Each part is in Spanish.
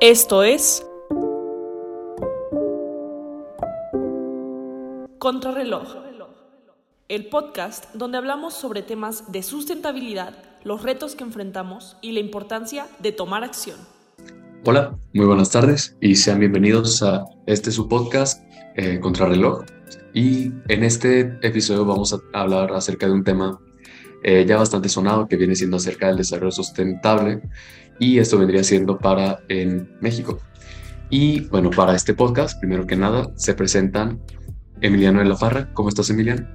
Esto es Contrarreloj, el podcast donde hablamos sobre temas de sustentabilidad, los retos que enfrentamos y la importancia de tomar acción. Hola, muy buenas tardes y sean bienvenidos a este su podcast eh, Contrarreloj. Y en este episodio vamos a hablar acerca de un tema eh, ya bastante sonado que viene siendo acerca del desarrollo sustentable y esto vendría siendo para en México. Y bueno, para este podcast, primero que nada, se presentan Emiliano de la Farra. ¿Cómo estás, Emiliano?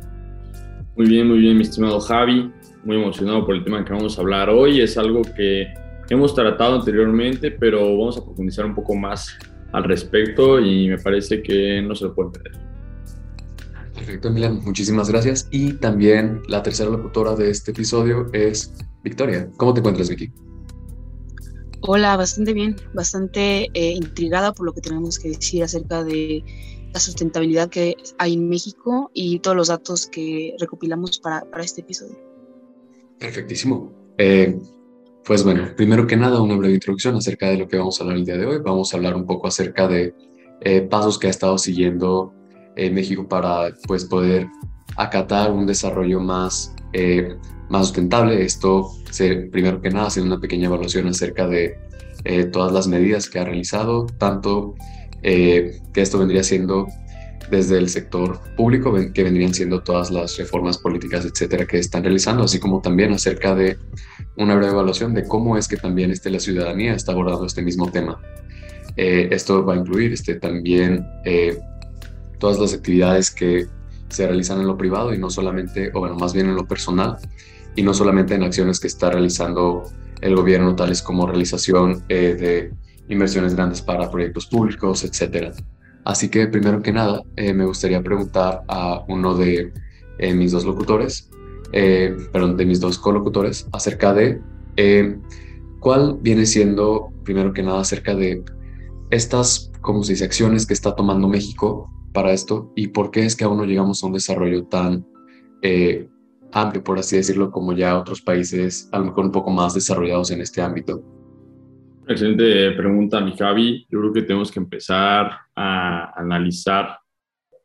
Muy bien, muy bien, mi estimado Javi. Muy emocionado por el tema que vamos a hablar hoy. Es algo que hemos tratado anteriormente, pero vamos a profundizar un poco más al respecto y me parece que no se lo perder. Perfecto, Emiliano. Muchísimas gracias. Y también la tercera locutora de este episodio es Victoria. ¿Cómo te encuentras, Vicky? Hola, bastante bien, bastante eh, intrigada por lo que tenemos que decir acerca de la sustentabilidad que hay en México y todos los datos que recopilamos para, para este episodio. Perfectísimo. Eh, pues bueno, primero que nada, una breve introducción acerca de lo que vamos a hablar el día de hoy. Vamos a hablar un poco acerca de eh, pasos que ha estado siguiendo México para pues, poder acatar un desarrollo más más sustentable. Esto, se, primero que nada, haciendo una pequeña evaluación acerca de eh, todas las medidas que ha realizado, tanto eh, que esto vendría siendo desde el sector público, que vendrían siendo todas las reformas políticas, etcétera, que están realizando, así como también acerca de una breve evaluación de cómo es que también este, la ciudadanía está abordando este mismo tema. Eh, esto va a incluir este, también todas las actividades que se realizan en lo privado y no solamente, o bueno, más bien en lo personal, y no solamente en acciones que está realizando el gobierno, tales como realización eh, de inversiones grandes para proyectos públicos, etc. Así que primero que nada, eh, me gustaría preguntar a uno de eh, mis dos locutores, perdón, de mis dos colocutores, acerca de cuál viene siendo, primero que nada, acerca de estas, como se dice, acciones que está tomando México para esto y por qué es que aún no llegamos a un desarrollo tan amplio, por así decirlo, como ya otros países a lo mejor un poco más desarrollados en este ámbito? Excelente pregunta, mi Javi. Yo creo que tenemos que empezar a analizar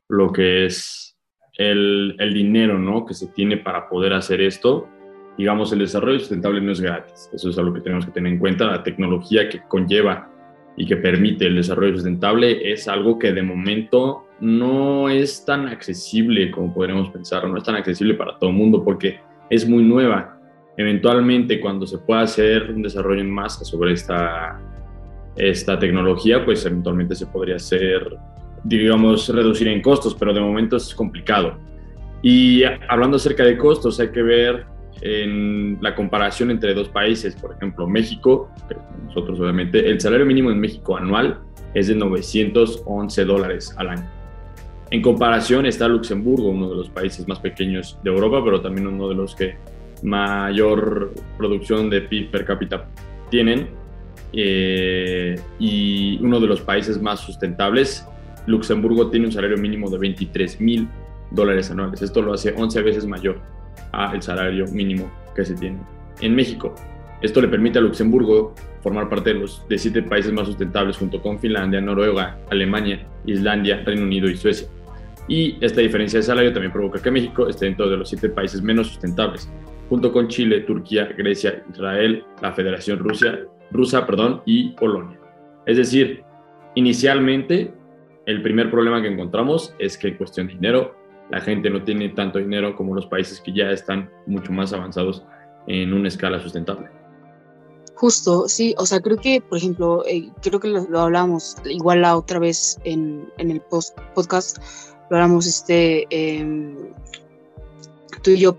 lo que es el, el dinero ¿no? que se tiene para poder hacer esto. Digamos, el desarrollo sustentable no es gratis. Eso es algo que tenemos que tener en cuenta. La tecnología que conlleva y que permite el desarrollo sustentable es algo que de momento no es tan accesible como podríamos pensar, no es tan accesible para todo el mundo porque es muy nueva. Eventualmente, cuando se pueda hacer un desarrollo en masa sobre esta, esta tecnología, pues eventualmente se podría hacer, digamos, reducir en costos, pero de momento es complicado. Y hablando acerca de costos, hay que ver en la comparación entre dos países, por ejemplo, México, nosotros obviamente, el salario mínimo en México anual es de 911 dólares al año. En comparación está Luxemburgo, uno de los países más pequeños de Europa, pero también uno de los que mayor producción de PIB per cápita tienen eh, y uno de los países más sustentables. Luxemburgo tiene un salario mínimo de 23 mil dólares anuales. Esto lo hace 11 veces mayor al salario mínimo que se tiene en México. Esto le permite a Luxemburgo formar parte de los de siete países más sustentables junto con Finlandia, Noruega, Alemania, Islandia, Reino Unido y Suecia. Y esta diferencia de salario también provoca que México esté dentro de los siete países menos sustentables, junto con Chile, Turquía, Grecia, Israel, la Federación Rusia, Rusa perdón, y Polonia. Es decir, inicialmente el primer problema que encontramos es que en cuestión de dinero, la gente no tiene tanto dinero como los países que ya están mucho más avanzados en una escala sustentable. Justo, sí, o sea, creo que, por ejemplo, eh, creo que lo, hablamos igual la otra vez en, en el podcast, hablamos este, em, tú y yo,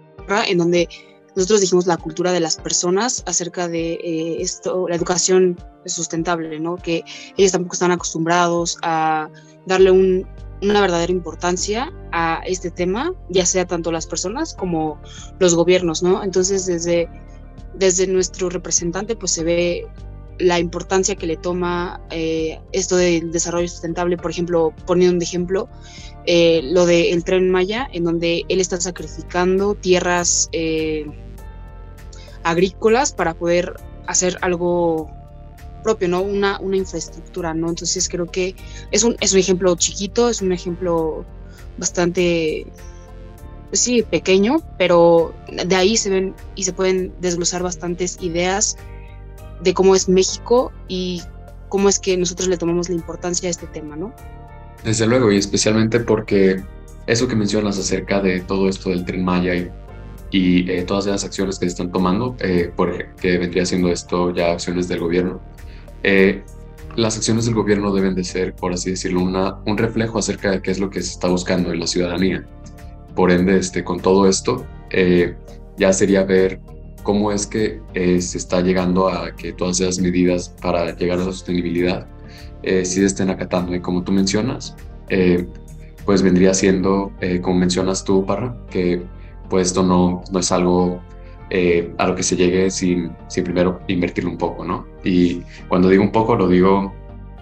en donde nosotros dijimos la cultura de las personas acerca de eh, esto, la educación sustentable, ¿no? Que ellos tampoco están acostumbrados a darle una verdadera importancia a este tema, ya sea tanto las personas como los gobiernos, ¿no? Entonces, desde, desde nuestro representante, pues se ve la importancia que le toma eh, esto del desarrollo sustentable, por ejemplo, poniendo un ejemplo, eh, lo del tren Maya, en donde él está sacrificando tierras eh, agrícolas para poder hacer algo propio, ¿no? Una, una infraestructura, ¿no? Entonces creo que es un, es un ejemplo chiquito, es un ejemplo bastante, pues sí, pequeño, pero de ahí se ven y se pueden desglosar bastantes ideas de cómo es México y cómo es que nosotros le tomamos la importancia a este tema, ¿no? Desde luego, y especialmente porque eso que mencionas acerca de todo esto del tren Maya y, y eh, todas las acciones que se están tomando, eh, por, que vendría siendo esto ya acciones del gobierno, eh, las acciones del gobierno deben de ser, por así decirlo, una, un reflejo acerca de qué es lo que se está buscando en la ciudadanía. Por ende, este, con todo esto, eh, ya sería ver cómo es que eh, se está llegando a que todas esas medidas para llegar a la sostenibilidad eh, sí se estén acatando. Y como tú mencionas, pues vendría siendo, como mencionas tú, Parra, que pues esto no, no es algo eh, a lo que se llegue sin, sin, primero invertirlo un poco, ¿no? Y cuando digo un poco, lo digo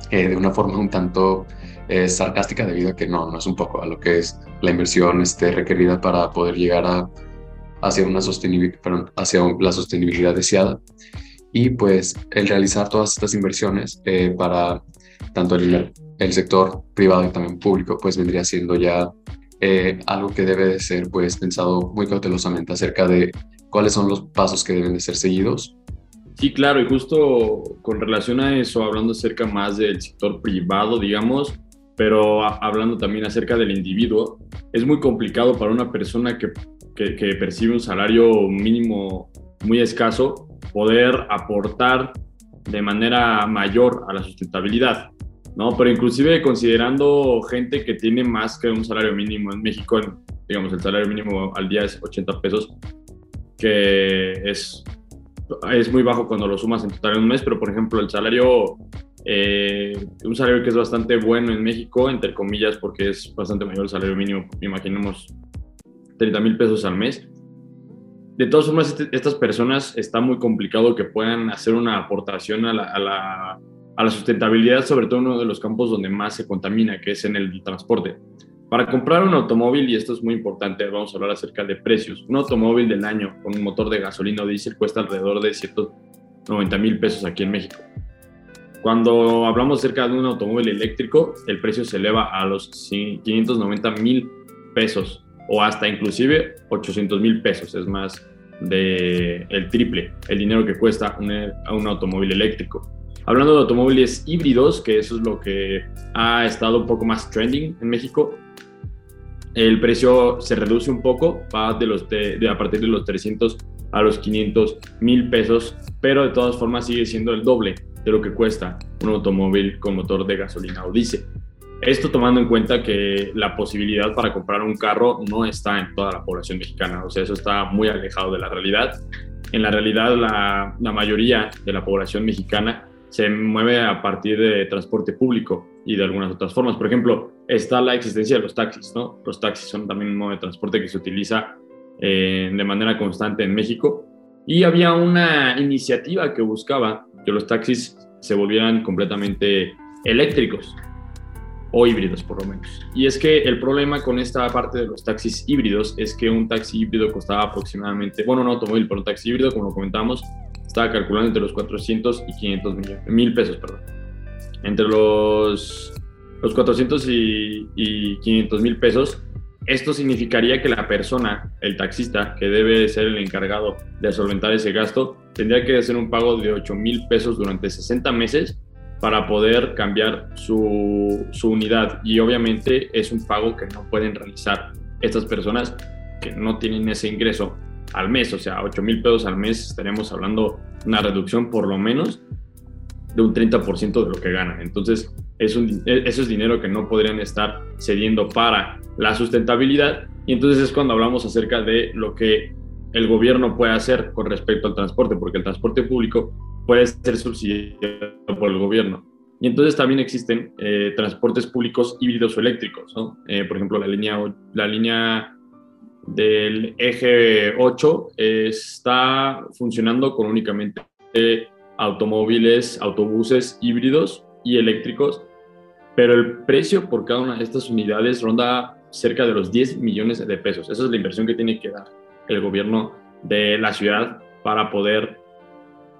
eh, de una forma un tanto eh, sarcástica debido a que no, no es un poco a lo que es la inversión este, requerida para poder llegar a, hacia, una hacia la sostenibilidad deseada. Y pues el realizar todas estas inversiones para tanto el, el, sector privado y también público, pues vendría siendo ya algo que debe de ser pues pensado muy cautelosamente acerca de cuáles son los pasos que deben de ser seguidos. Sí, claro, y justo con relación a eso, hablando acerca más del sector privado, digamos, pero hablando también acerca del individuo, es muy complicado para una persona que, que, que percibe un salario mínimo muy escaso poder aportar de manera mayor a la sustentabilidad, ¿no? Pero inclusive considerando gente que tiene más que un salario mínimo en México, digamos, el salario mínimo al día es 80 pesos, que es, es muy bajo cuando lo sumas en total en un mes, pero por ejemplo el salario, eh, un salario que es bastante bueno en México, entre comillas, porque es bastante mayor el salario mínimo, imaginemos 30 mil pesos al mes. De todas formas, este, estas personas está muy complicado que puedan hacer una aportación a la, a la, a la sustentabilidad, sobre todo en uno de los campos donde más se contamina, que es en el transporte. Para comprar un automóvil, y esto es muy importante, vamos a hablar acerca de precios. Un automóvil del año con un motor de gasolina o diésel cuesta alrededor de 190 mil pesos aquí en México. Cuando hablamos acerca de un automóvil eléctrico, el precio se eleva a los 590 mil pesos o hasta inclusive 800 mil pesos. Es más de el triple el dinero que cuesta un, un automóvil eléctrico. Hablando de automóviles híbridos, que eso es lo que ha estado un poco más trending en México, el precio se reduce un poco, va de los de, a partir de los 300 a los 500 mil pesos, pero de todas formas sigue siendo el doble de lo que cuesta un automóvil con motor de gasolina o diésel. Esto tomando en cuenta que la posibilidad para comprar un carro no está en toda la población mexicana, o sea, eso está muy alejado de la realidad. En la realidad, la, mayoría de la población mexicana se mueve a partir de transporte público y de algunas otras formas. Por ejemplo, está la existencia de los taxis, ¿no? Los taxis son también un modo de transporte que se utiliza eh, de manera constante en México. Y había una iniciativa que buscaba que los taxis se volvieran completamente eléctricos o híbridos por lo menos. Y es que el problema con esta parte de los taxis híbridos es que un taxi híbrido costaba aproximadamente, bueno, un automóvil, pero un taxi híbrido, como lo comentamos, estaba calculando entre los 400 y 500 mil pesos, perdón. Entre los, los 400 y, y 500 mil pesos, esto significaría que la persona, el taxista, que debe ser el encargado de solventar ese gasto, tendría que hacer un pago de 8 mil pesos durante 60 meses para poder cambiar su, su, unidad. Y obviamente es un pago que no pueden realizar estas personas que no tienen ese ingreso al mes, o sea, 8 mil pesos al mes, estaremos hablando una reducción por lo menos de un 30% de lo que ganan. Entonces, es e, eso es dinero que no podrían estar cediendo para la sustentabilidad. Y entonces es cuando hablamos acerca de lo que el gobierno puede hacer con respecto al transporte, porque el transporte público puede ser subsidiado por el gobierno. Y entonces también existen eh, transportes públicos híbridos o eléctricos. Eh, por ejemplo, la línea, la línea del eje 8 está funcionando con únicamente automóviles, autobuses híbridos y eléctricos, pero el precio por cada una de estas unidades ronda cerca de los 10 millones de pesos. Esa es la inversión que tiene que dar el gobierno de la ciudad para poder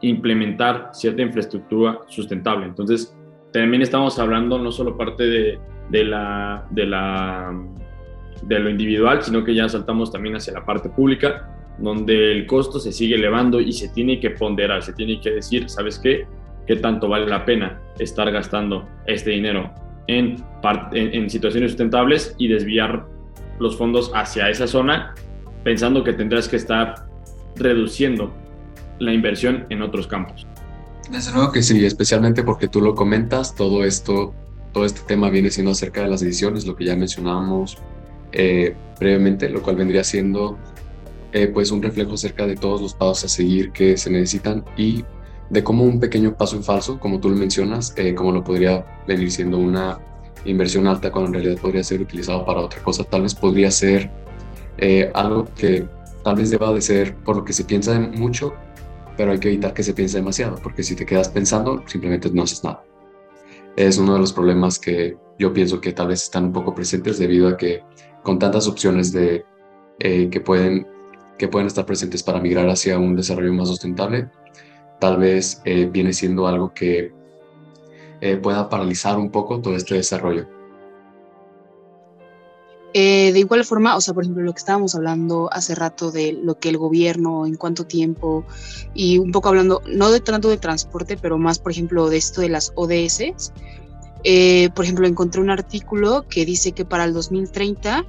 implementar cierta infraestructura sustentable. Entonces, también estamos hablando no solo parte de, de, la, de, la, de lo individual, sino que ya saltamos también hacia la parte pública, donde el costo se sigue elevando y se tiene que ponderar, se tiene que decir, ¿sabes qué? ¿Qué tanto vale la pena estar gastando este dinero en, en, en situaciones sustentables y desviar los fondos hacia esa zona, pensando que tendrás que estar reduciendo la inversión en otros campos. Desde luego que sí, especialmente porque tú lo comentas, todo esto, todo este tema viene siendo acerca de las decisiones, lo que ya mencionábamos eh, previamente, lo cual vendría siendo eh, pues un reflejo acerca de todos los pasos a seguir que se necesitan y de cómo un pequeño paso en falso, como tú lo mencionas, eh, como lo podría venir siendo una inversión alta cuando en realidad podría ser utilizado para otra cosa, tal vez podría ser algo que tal vez deba de ser por lo que se piensa mucho pero hay que evitar que se piense demasiado, porque si te quedas pensando, simplemente no haces nada. Es uno de los problemas que yo pienso que tal vez están un poco presentes debido a que con tantas opciones de, eh, que, pueden, que pueden estar presentes para migrar hacia un desarrollo más sustentable, tal vez eh, viene siendo algo que eh, pueda paralizar un poco todo este desarrollo. Eh, de igual forma, o sea, por ejemplo, lo que estábamos hablando hace rato de lo que el gobierno, en cuánto tiempo, y un poco hablando, no de tanto de transporte, pero más, por ejemplo, de esto de las ODS. Eh, por ejemplo, encontré un artículo que dice que para el 2030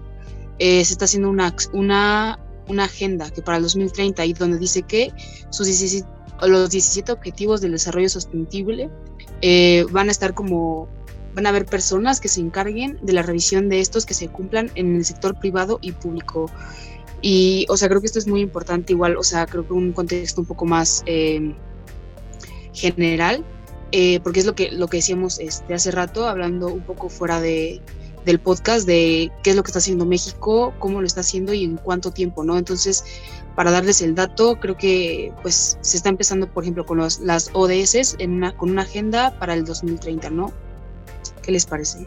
eh, se está haciendo una, una, una, agenda, que para el 2030, y donde dice que sus 17, los 17 objetivos del desarrollo sostenible van a estar como van a haber personas que se encarguen de la revisión de estos que se cumplan en el sector privado y público. Y, o sea, creo que esto es muy importante igual, o sea, creo que un contexto un poco más eh, general, eh, porque es lo que, lo que decíamos este, hace rato, hablando un poco fuera de, del podcast, de qué es lo que está haciendo México, cómo lo está haciendo y en cuánto tiempo, ¿no? Entonces, para darles el dato, creo que pues se está empezando, por ejemplo, con los, las ODS en una, con una agenda para el 2030, ¿no? ¿Qué les parece?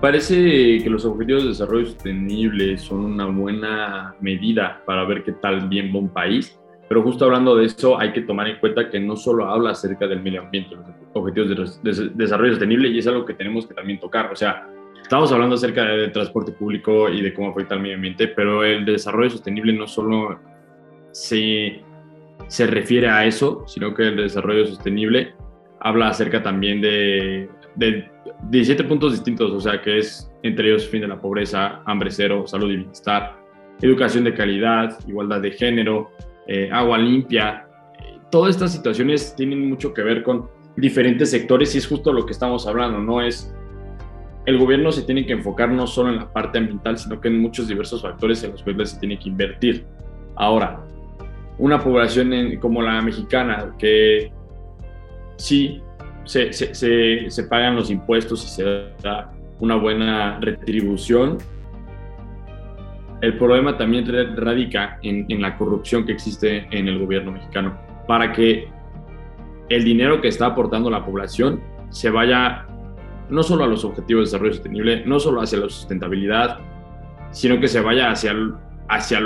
Parece que los objetivos de desarrollo sostenible son una buena medida para ver qué tal bien va un país, pero justo hablando de eso hay que tomar en cuenta que no solo habla acerca del medio ambiente, los objetivos de, desarrollo sostenible, y es algo que tenemos que también tocar. O sea, estamos hablando acerca del transporte público y de cómo afecta al medio ambiente, pero el desarrollo sostenible no solo se, se refiere a eso, sino que el desarrollo sostenible habla acerca también de, de 17 puntos distintos, o sea, que es entre ellos fin de la pobreza, hambre cero, salud y bienestar, educación de calidad, igualdad de género, eh, agua limpia. Todas estas situaciones tienen mucho que ver con diferentes sectores y es justo lo que estamos hablando, no es el gobierno se tiene que enfocar no solo en la parte ambiental, sino que en muchos diversos factores en los cuales se tiene que invertir. Ahora, una población como la mexicana, que sí se, se, se, pagan los impuestos y se da una buena retribución. El problema también radica en, en, la corrupción que existe en el gobierno mexicano para que el dinero que está aportando la población se vaya no solo a los objetivos de desarrollo sostenible, no solo hacia la sustentabilidad, sino que se vaya hacia, hacia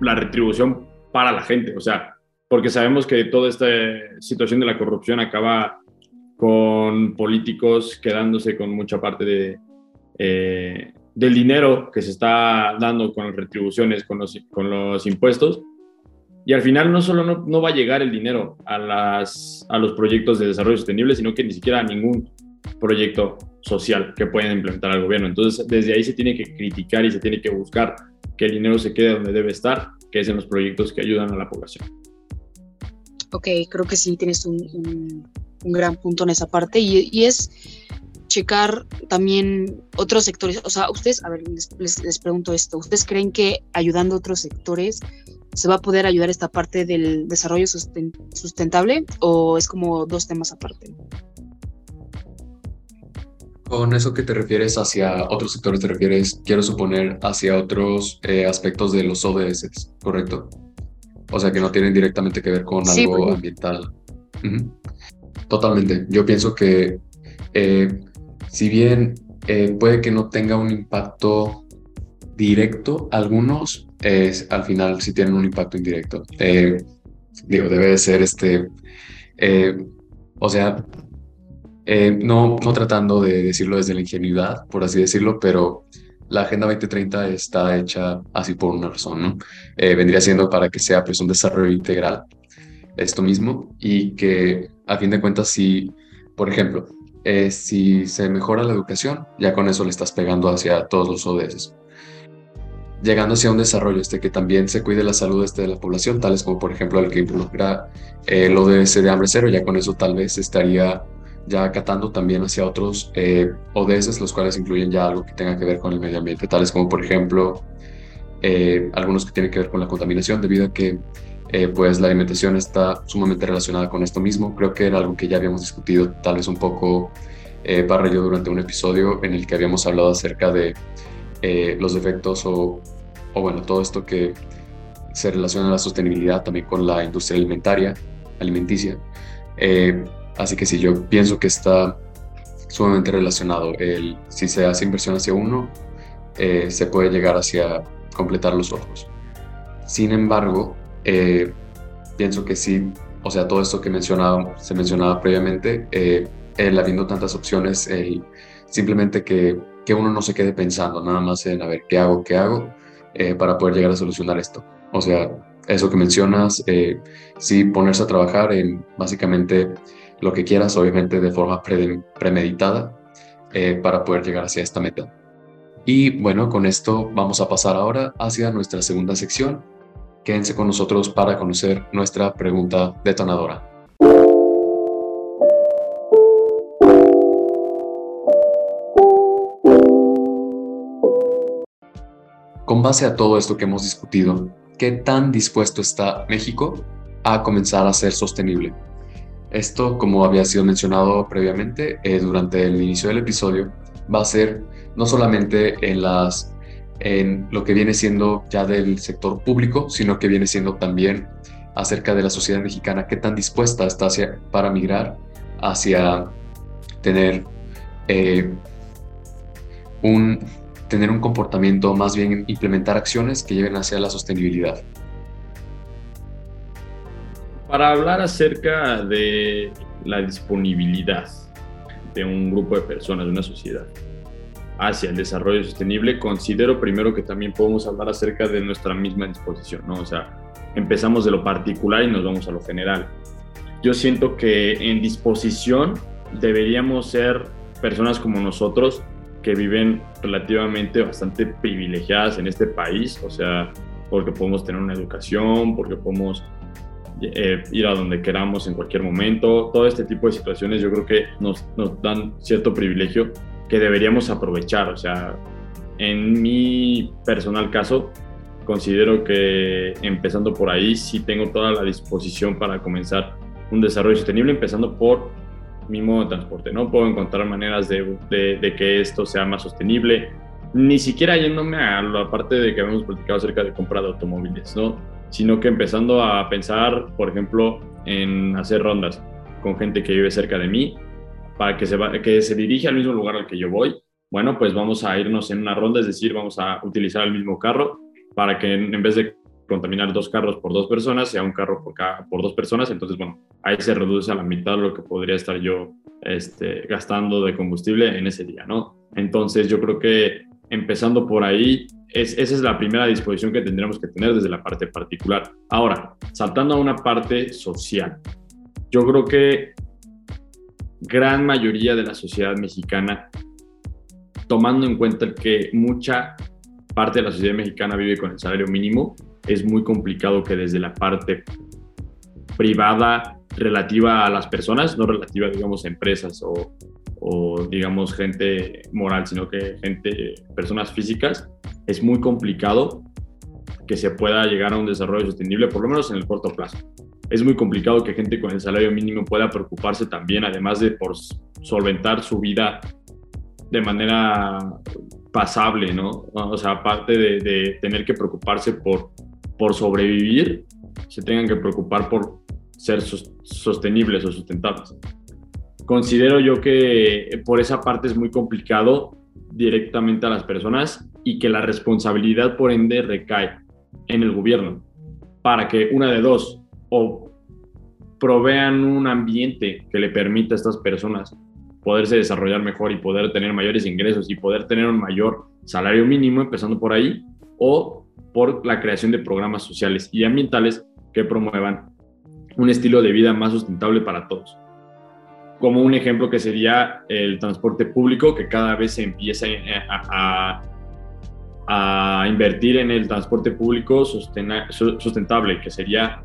la retribución para la gente. O sea, porque sabemos que toda esta situación de la corrupción acaba con políticos quedándose con mucha parte de, eh, del dinero que se está dando con retribuciones, con los, con los impuestos. Y al final no solo no, no va a llegar el dinero a, las, a los proyectos de desarrollo sostenible, sino que ni siquiera a ningún proyecto social que pueden implementar el gobierno. Entonces, desde ahí se tiene que criticar y se tiene que buscar que el dinero se quede donde debe estar, que es en los proyectos que ayudan a la población. Ok, creo que sí tienes un, gran punto en esa parte y, es checar también otros sectores. O sea, ustedes, a ver, les, pregunto esto, ¿ustedes creen que ayudando a otros sectores se va a poder ayudar esta parte del desarrollo sustentable o es como dos temas aparte? Con eso que te refieres hacia otros sectores, te refieres, quiero suponer, hacia otros eh, aspectos de los ODS, ¿correcto? O sea, que no tienen directamente que ver con algo ambiental. Totalmente. Yo pienso que eh, si bien eh, puede que no tenga un impacto directo, algunos al final sí tienen un impacto indirecto. Eh, digo, debe de ser este, o sea, no, no tratando de decirlo desde la ingenuidad, por así decirlo, pero la Agenda 2030 está hecha así por una razón, ¿no? Eh, vendría siendo para que sea pues un desarrollo integral, esto mismo, y que a fin de cuentas, si, por ejemplo, si se mejora la educación, ya con eso le estás pegando hacia todos los ODS llegando hacia un desarrollo este, que también se cuide la salud este, de la población, tales como por ejemplo el que involucra eh, el ODS de hambre cero, ya con eso tal vez estaría ya acatando también hacia otros eh, ODS, los cuales incluyen ya algo que tenga que ver con el medio ambiente, tales como por ejemplo eh, algunos que tienen que ver con la contaminación, debido a que eh, pues la alimentación está sumamente relacionada con esto mismo. Creo que era algo que ya habíamos discutido tal vez un poco eh, yo durante un episodio en el que habíamos hablado acerca de eh, los efectos o, o, bueno, todo esto que se relaciona a la sostenibilidad también con la industria alimentaria, alimenticia. Eh, así que sí, yo pienso que está sumamente relacionado. El, si se hace inversión hacia uno, eh, se puede llegar hacia completar los otros. Sin embargo, pienso que sí, o sea, todo esto que mencionaba, se mencionaba previamente, el habiendo tantas opciones, el, simplemente que que uno no se quede pensando nada más en a ver qué hago, qué hago eh, para poder llegar a solucionar esto. O sea, eso que mencionas, eh, sí ponerse a trabajar en básicamente lo que quieras, obviamente de forma premeditada, eh, para poder llegar hacia esta meta. Y bueno, con esto vamos a pasar ahora hacia nuestra segunda sección. Quédense con nosotros para conocer nuestra pregunta detonadora. Con base a todo esto que hemos discutido, ¿qué tan dispuesto está México a comenzar a ser sostenible? Esto, como había sido mencionado previamente eh, durante el inicio del episodio, va a ser no solamente en, lo que viene siendo ya del sector público, sino que viene siendo también acerca de la sociedad mexicana, qué tan dispuesta está para migrar hacia tener eh, un tener un comportamiento, más bien implementar acciones que lleven hacia la sostenibilidad. Para hablar acerca de la disponibilidad de un grupo de personas, de una sociedad, hacia el desarrollo sostenible, considero primero que también podemos hablar acerca de nuestra misma disposición, ¿no? O sea, empezamos de lo particular y nos vamos a lo general. Yo siento que en disposición deberíamos ser personas como nosotros que viven relativamente bastante privilegiadas en este país, o sea, porque podemos tener una educación, porque podemos eh, ir a donde queramos en cualquier momento, todo este tipo de situaciones yo creo que nos, nos dan cierto privilegio que deberíamos aprovechar, o sea, en mi personal caso, considero que empezando por ahí sí tengo toda la disposición para comenzar un desarrollo sostenible, empezando por mi modo de transporte, ¿no? Puedo encontrar maneras de, de, que esto sea más sostenible, ni siquiera yéndome a la parte de que habíamos platicado acerca de compra de automóviles, ¿no? Sino que empezando a pensar, por ejemplo, en hacer rondas con gente que vive cerca de mí, para que se, va, que se dirige al mismo lugar al que yo voy. Bueno, pues vamos a irnos en una ronda, es decir, vamos a utilizar el mismo carro para que en vez de contaminar dos carros por dos personas, sea un carro por, cada, por dos personas, entonces, bueno, ahí se reduce a la mitad lo que podría estar yo este, gastando de combustible en ese día, ¿no? Entonces, yo creo que empezando por ahí, es, esa es la primera disposición que tendríamos que tener desde la parte particular. Ahora, saltando a una parte social, yo creo que gran mayoría de la sociedad mexicana, tomando en cuenta que mucha parte de la sociedad mexicana vive con el salario mínimo, es muy complicado que desde la parte privada relativa a las personas, no relativa, digamos, a empresas o, o, digamos, gente moral, sino que gente, personas físicas, es muy complicado que se pueda llegar a un desarrollo sostenible, por lo menos en el corto plazo. Es muy complicado que gente con el salario mínimo pueda preocuparse también, además de por solventar su vida de manera pasable, ¿no? O sea, aparte de, tener que preocuparse por por sobrevivir se tengan que preocupar por ser sostenibles o sustentables. Considero yo que por esa parte es muy complicado directamente a las personas y que la responsabilidad por ende recae en el gobierno para que una de dos o provean un ambiente que le permita a estas personas poderse desarrollar mejor y poder tener mayores ingresos y poder tener un mayor salario mínimo, empezando por ahí, o por la creación de programas sociales y ambientales que promuevan un estilo de vida más sustentable para todos. Como un ejemplo que sería el transporte público, que cada vez se empieza a, a, invertir en el transporte público sustentable, que sería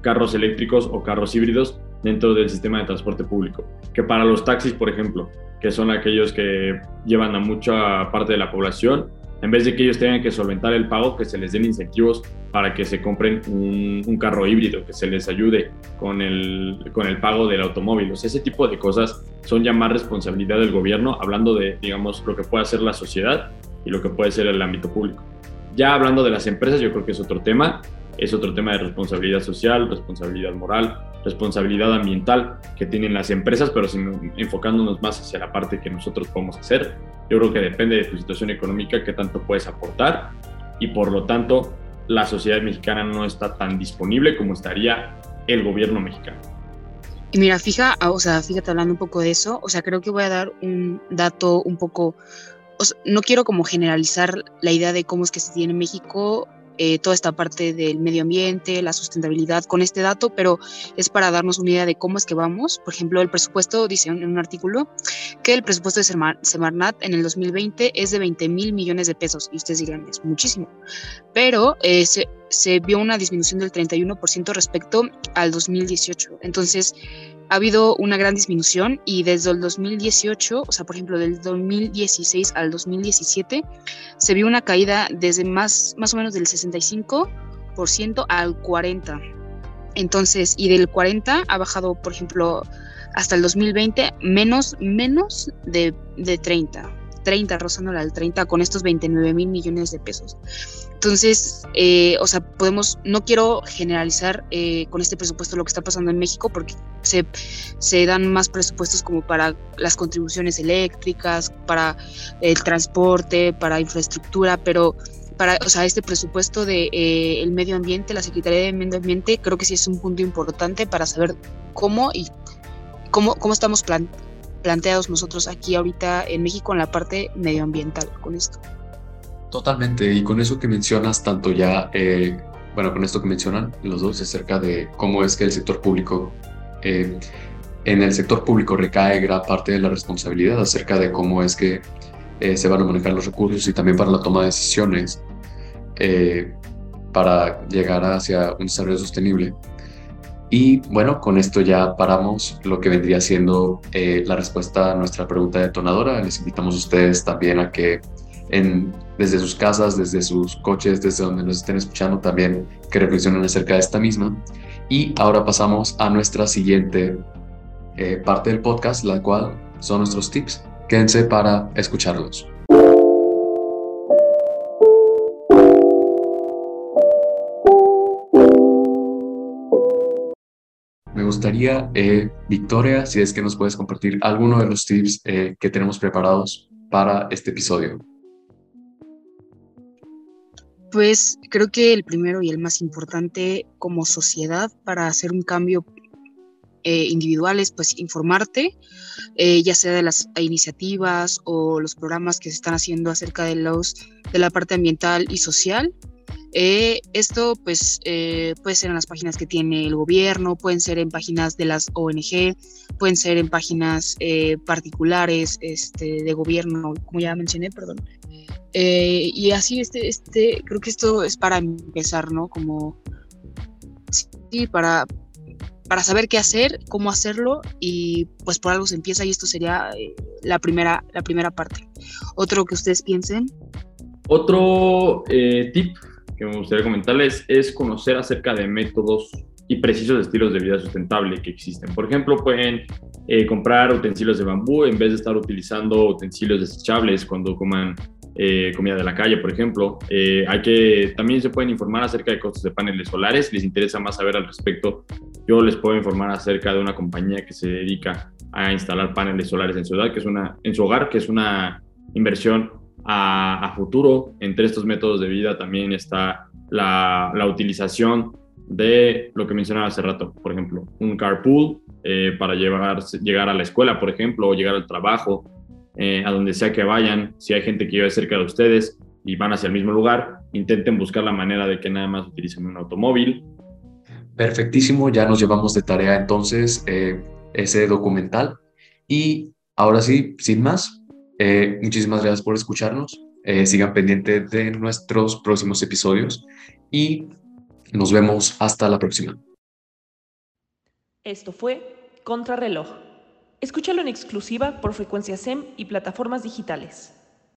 carros eléctricos o carros híbridos dentro del sistema de transporte público. Que para los taxis, por ejemplo, que son aquellos que llevan a mucha parte de la población, en vez de que ellos tengan que solventar el pago, que se les den incentivos para que se compren un, carro híbrido, que se les ayude con el, con el pago del automóvil. O ese tipo de cosas son ya más responsabilidad del gobierno, hablando de, digamos, lo que puede hacer la sociedad y lo que puede ser el ámbito público. Ya hablando de las empresas, yo creo que es otro tema, es otro tema de responsabilidad social, responsabilidad moral, responsabilidad ambiental que tienen las empresas, pero enfocándonos más hacia la parte que nosotros podemos hacer. Yo creo que depende de tu situación económica qué tanto puedes aportar y por lo tanto la sociedad mexicana no está tan disponible como estaría el gobierno mexicano. Y mira, fija, o sea, fíjate hablando un poco de eso, o sea, creo que voy a dar un dato un poco, no quiero como generalizar la idea de cómo es que se tiene en México eh, toda esta parte del medio ambiente, la sustentabilidad con este dato, pero es para darnos una idea de cómo es que vamos. Por ejemplo, el presupuesto dice en un artículo que el presupuesto de Semarnat en el 2020 es de 20 mil millones de pesos y ustedes dirán, es muchísimo, pero eh, se, se vio una disminución del 31% respecto al 2018. Entonces, ha habido una gran disminución y desde el 2018, o sea, por ejemplo, del 2016 al 2017, se vio una caída desde más, más o menos del 65% al 40%. Entonces, y del 40 ha bajado, por ejemplo, hasta el 2020, menos, menos de, de 30. 30, rozándola al 30, con estos 29 mil millones de pesos. Entonces, eh, o sea, podemos, no quiero generalizar eh, con este presupuesto lo que está pasando en México, porque se, dan más presupuestos como para las contribuciones eléctricas, para el transporte, para infraestructura, pero para, o sea, este presupuesto de eh, el medio ambiente, la Secretaría de Medio Ambiente, creo que sí es un punto importante para saber cómo y cómo, cómo estamos plan, planteados nosotros aquí ahorita en México en la parte medioambiental con esto. Totalmente, y con eso que mencionas, tanto ya, eh, bueno, con esto que mencionan los dos acerca de cómo es que el sector público, eh, en el sector público recae gran parte de la responsabilidad acerca de cómo es que eh, se van a manejar los recursos y también para la toma de decisiones para llegar hacia un desarrollo sostenible. Y bueno, con esto ya paramos lo que vendría siendo eh, la respuesta a nuestra pregunta detonadora. Les invitamos a ustedes también a que en, desde sus casas, desde sus coches, desde donde nos estén escuchando también, que reflexionen acerca de esta misma. Y ahora pasamos a nuestra siguiente eh, parte del podcast, la cual son nuestros tips. Quédense para escucharlos. gustaría, eh, Victoria, si es que nos puedes compartir alguno de los tips eh, que tenemos preparados para este episodio. Pues creo que el primero y el más importante como sociedad para hacer un cambio eh, individual es pues informarte, ya sea de las iniciativas o los programas que se están haciendo acerca de los de la parte ambiental y social eh, esto pues eh, puede ser en las páginas que tiene el gobierno, pueden ser en páginas de las ONG, pueden ser en páginas eh, particulares este, de gobierno, como ya mencioné, perdón. y así, este, este, creo que esto es para empezar, ¿no? Como, sí, para, para saber qué hacer, cómo hacerlo y pues por algo se empieza y esto sería la, primera, la primera parte. Otro que ustedes piensen. Otro tip que me gustaría comentarles es conocer acerca de métodos y precisos estilos de vida sustentable que existen. Por ejemplo, pueden eh, comprar utensilios de bambú en vez de estar utilizando utensilios desechables cuando coman eh, comida de la calle, por ejemplo. Eh, hay que, también se pueden informar acerca de costos de paneles solares. Les interesa más saber al respecto. Yo les puedo informar acerca de una compañía que se dedica a instalar paneles solares en su, que es una, en su hogar, que es una inversión a, futuro. Entre estos métodos de vida también está la, utilización de lo que mencionaba hace rato, por ejemplo, un carpool eh, para llevar, llegar a la escuela, por ejemplo, o llegar al trabajo, eh, a donde sea que vayan, si hay gente que vive cerca de ustedes y van hacia el mismo lugar, intenten buscar la manera de que nada más utilicen un automóvil. Perfectísimo, ya nos llevamos de tarea entonces eh, ese documental y ahora sí, sin más, muchísimas gracias por escucharnos. sigan pendientes de nuestros próximos episodios y nos vemos hasta la próxima. Esto fue Contrarreloj. Escúchalo en exclusiva por frecuencia SEM y plataformas digitales.